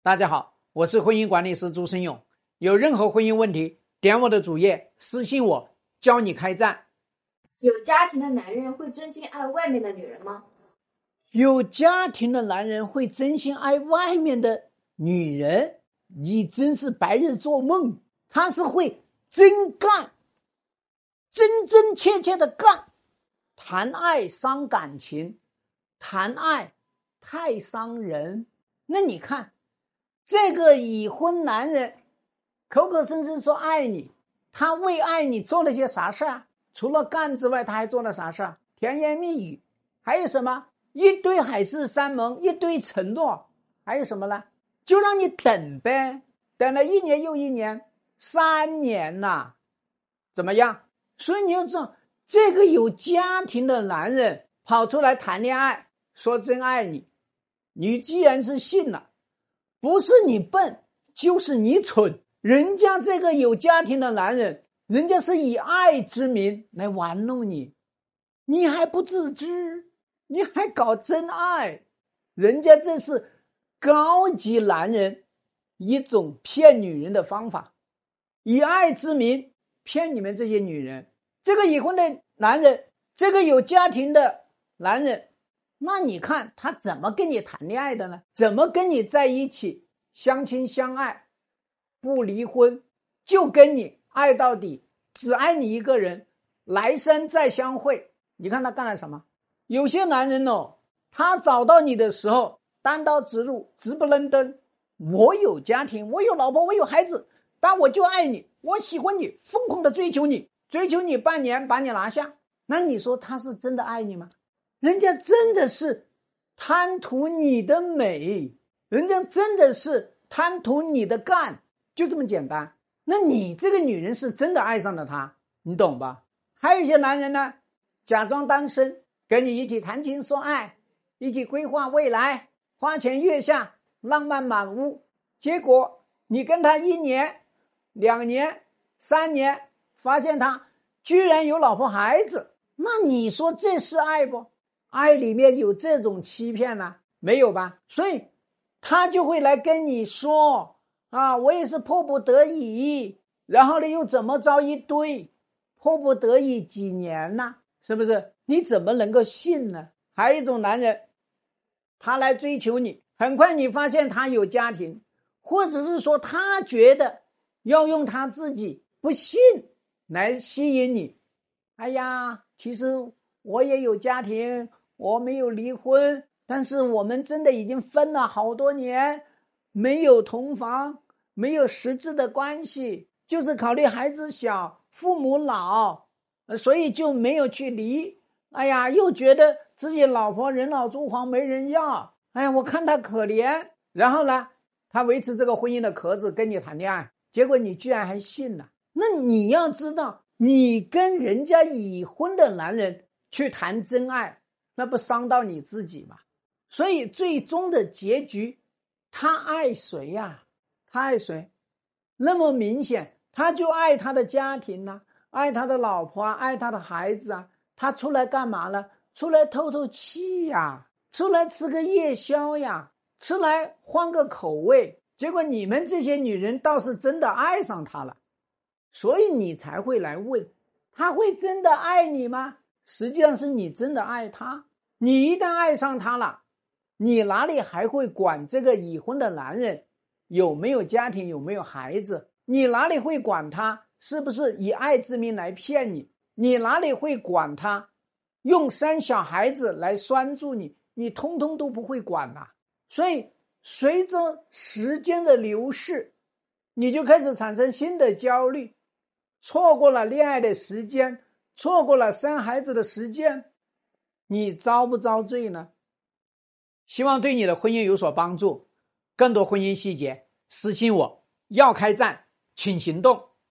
大家好，我是婚姻管理师朱生勇。有任何婚姻问题，点我的主页私信我，教你开战。有家庭的男人会真心爱外面的女人吗？有家庭的男人会真心爱外面的女人？你真是白日做梦。他是会真干，真真切切的干。谈爱伤感情，谈爱太伤人。那你看。这个已婚男人口口声声说爱你，他为爱你做了些啥事儿？除了干之外，他还做了啥事儿？甜言蜜语，还有什么？一堆海誓山盟，一堆承诺，还有什么呢？就让你等呗，等了一年又一年，三年呐，怎么样？所以你要知道，这个有家庭的男人跑出来谈恋爱，说真爱你，你既然是信了。不是你笨，就是你蠢。人家这个有家庭的男人，人家是以爱之名来玩弄你，你还不自知，你还搞真爱，人家这是高级男人一种骗女人的方法，以爱之名骗你们这些女人。这个已婚的男人，这个有家庭的男人。那你看他怎么跟你谈恋爱的呢？怎么跟你在一起相亲相爱，不离婚，就跟你爱到底，只爱你一个人，来生再相会。你看他干了什么？有些男人哦，他找到你的时候单刀直入，直不愣登。我有家庭，我有老婆，我有孩子，但我就爱你，我喜欢你，疯狂的追求你，追求你半年把你拿下。那你说他是真的爱你吗？人家真的是贪图你的美，人家真的是贪图你的干，就这么简单。那你这个女人是真的爱上了他，你懂吧？还有一些男人呢，假装单身，跟你一起谈情说爱，一起规划未来，花前月下，浪漫满屋。结果你跟他一年、两年、三年，发现他居然有老婆孩子，那你说这是爱不？爱里面有这种欺骗呢？没有吧？所以，他就会来跟你说啊，我也是迫不得已，然后呢又怎么着一堆，迫不得已几年呢？是不是？你怎么能够信呢？还有一种男人，他来追求你，很快你发现他有家庭，或者是说他觉得要用他自己不信来吸引你。哎呀，其实我也有家庭。我没有离婚，但是我们真的已经分了好多年，没有同房，没有实质的关系，就是考虑孩子小，父母老，所以就没有去离。哎呀，又觉得自己老婆人老珠黄没人要，哎呀，我看他可怜，然后呢，他维持这个婚姻的壳子跟你谈恋爱，结果你居然还信了。那你要知道，你跟人家已婚的男人去谈真爱。那不伤到你自己吗？所以最终的结局，他爱谁呀？他爱谁？那么明显，他就爱他的家庭呐，爱他的老婆啊，爱他的孩子啊。他出来干嘛呢？出来透透气呀，出来吃个夜宵呀，出来换个口味。结果你们这些女人倒是真的爱上他了，所以你才会来问：他会真的爱你吗？实际上是你真的爱他。你一旦爱上他了，你哪里还会管这个已婚的男人有没有家庭、有没有孩子？你哪里会管他是不是以爱之名来骗你？你哪里会管他用生小孩子来拴住你？你通通都不会管呐。所以，随着时间的流逝，你就开始产生新的焦虑，错过了恋爱的时间，错过了生孩子的时间。你遭不遭罪呢？希望对你的婚姻有所帮助。更多婚姻细节，私信我。要开战，请行动。